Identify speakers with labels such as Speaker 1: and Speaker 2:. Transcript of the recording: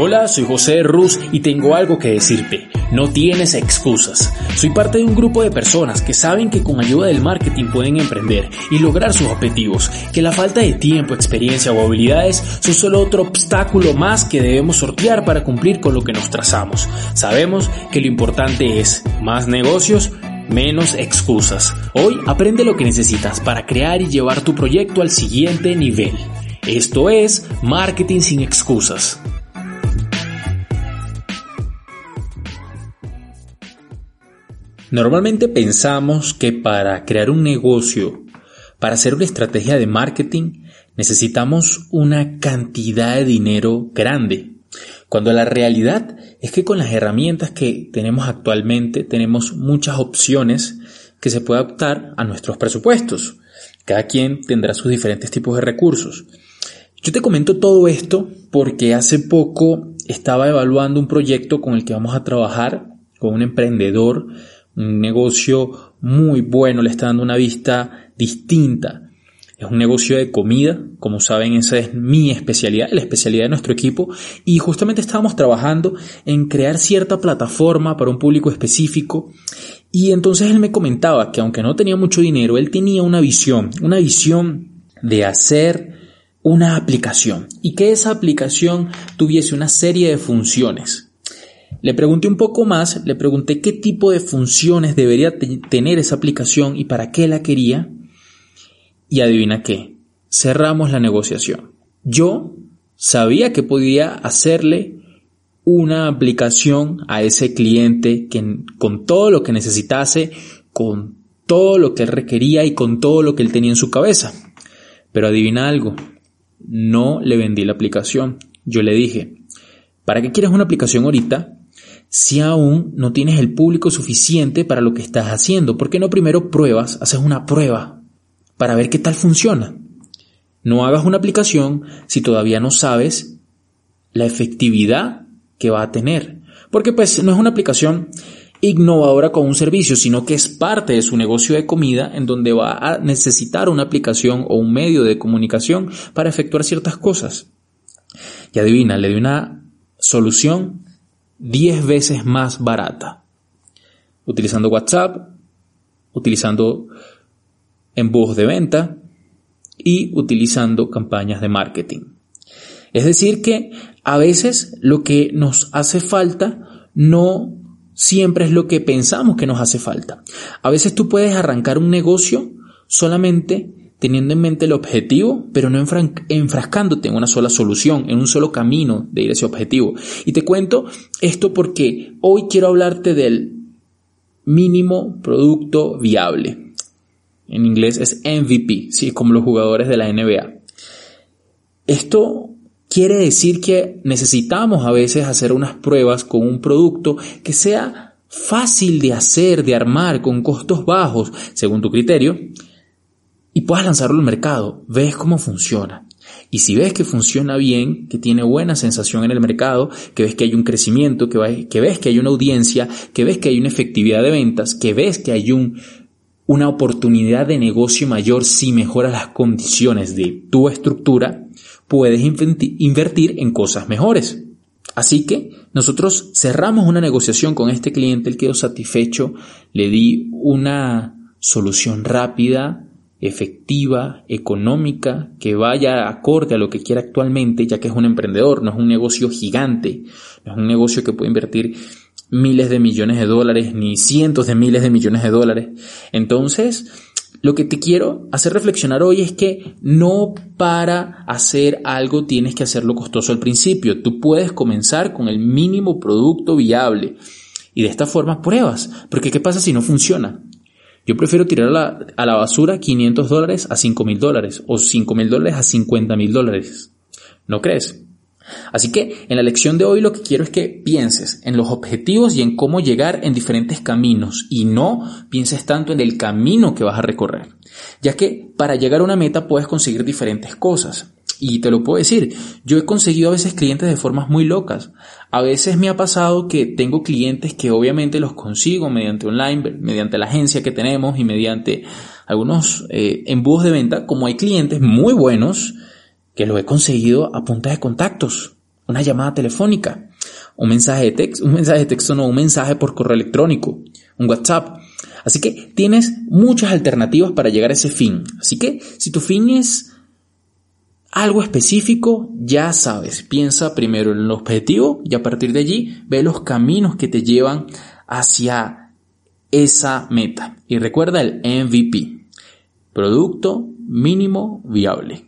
Speaker 1: Hola, soy José Ruz y tengo algo que decirte. No tienes excusas. Soy parte de un grupo de personas que saben que con ayuda del marketing pueden emprender y lograr sus objetivos, que la falta de tiempo, experiencia o habilidades son solo otro obstáculo más que debemos sortear para cumplir con lo que nos trazamos. Sabemos que lo importante es más negocios, menos excusas. Hoy aprende lo que necesitas para crear y llevar tu proyecto al siguiente nivel. Esto es Marketing sin excusas. Normalmente pensamos que para crear un negocio, para hacer una estrategia de marketing, necesitamos una cantidad de dinero grande. Cuando la realidad es que con las herramientas que tenemos actualmente tenemos muchas opciones que se puede adaptar a nuestros presupuestos. Cada quien tendrá sus diferentes tipos de recursos. Yo te comento todo esto porque hace poco estaba evaluando un proyecto con el que vamos a trabajar con un emprendedor un negocio muy bueno, le está dando una vista distinta. Es un negocio de comida, como saben, esa es mi especialidad, la especialidad de nuestro equipo, y justamente estábamos trabajando en crear cierta plataforma para un público específico, y entonces él me comentaba que aunque no tenía mucho dinero, él tenía una visión, una visión de hacer una aplicación, y que esa aplicación tuviese una serie de funciones. Le pregunté un poco más, le pregunté qué tipo de funciones debería tener esa aplicación y para qué la quería. Y adivina qué, cerramos la negociación. Yo sabía que podía hacerle una aplicación a ese cliente que, con todo lo que necesitase, con todo lo que él requería y con todo lo que él tenía en su cabeza. Pero adivina algo, no le vendí la aplicación. Yo le dije, ¿para qué quieres una aplicación ahorita si aún no tienes el público suficiente para lo que estás haciendo? ¿Por qué no primero pruebas, haces una prueba para ver qué tal funciona? No hagas una aplicación si todavía no sabes la efectividad que va a tener. Porque pues no es una aplicación innovadora con un servicio, sino que es parte de su negocio de comida en donde va a necesitar una aplicación o un medio de comunicación para efectuar ciertas cosas. Y adivina, le di una solución 10 veces más barata. Utilizando WhatsApp, utilizando embudos de venta y utilizando campañas de marketing. Es decir, que a veces lo que nos hace falta no siempre es lo que pensamos que nos hace falta. A veces tú puedes arrancar un negocio solamente teniendo en mente el objetivo, pero no enfrascándote en una sola solución, en un solo camino de ir a ese objetivo. Y te cuento esto porque hoy quiero hablarte del mínimo producto viable. En inglés es MVP, ¿sí? como los jugadores de la NBA. Esto quiere decir que necesitamos a veces hacer unas pruebas con un producto que sea fácil de hacer, de armar, con costos bajos, según tu criterio, y puedas lanzarlo al mercado, ves cómo funciona. Y si ves que funciona bien, que tiene buena sensación en el mercado, que ves que hay un crecimiento, que, ves que hay una audiencia, que ves que hay una efectividad de ventas, que ves que hay un, una oportunidad de negocio mayor si mejoras las condiciones de tu estructura, puedes invertir en cosas mejores. Así que nosotros cerramos una negociación con este cliente, él quedó satisfecho, le di una solución rápida, efectiva, económica, que vaya acorde a lo que quiera actualmente, ya que es un emprendedor, no es un negocio gigante, no es un negocio que puede invertir miles de millones de dólares, ni cientos de miles de millones de dólares. Entonces, lo que te quiero hacer reflexionar hoy es que no para hacer algo tienes que hacerlo costoso al principio. Tú puedes comenzar con el mínimo producto viable y de esta forma pruebas. Porque ¿qué pasa si no funciona? Yo prefiero tirar a la, a la basura 500 dólares a 5 mil dólares o 5 mil dólares a 50 mil dólares. ¿No crees? Así que en la lección de hoy lo que quiero es que pienses en los objetivos y en cómo llegar en diferentes caminos y no pienses tanto en el camino que vas a recorrer, ya que para llegar a una meta puedes conseguir diferentes cosas. Y te lo puedo decir, yo he conseguido a veces clientes de formas muy locas. A veces me ha pasado que tengo clientes que obviamente los consigo mediante online, mediante la agencia que tenemos y mediante algunos eh, embudos de venta, como hay clientes muy buenos que lo he conseguido a punta de contactos, una llamada telefónica, un mensaje de texto, un mensaje de texto no, un mensaje por correo electrónico, un WhatsApp. Así que tienes muchas alternativas para llegar a ese fin. Así que si tu fin es algo específico, ya sabes, piensa primero en el objetivo y a partir de allí ve los caminos que te llevan hacia esa meta. Y recuerda el MVP, producto mínimo viable.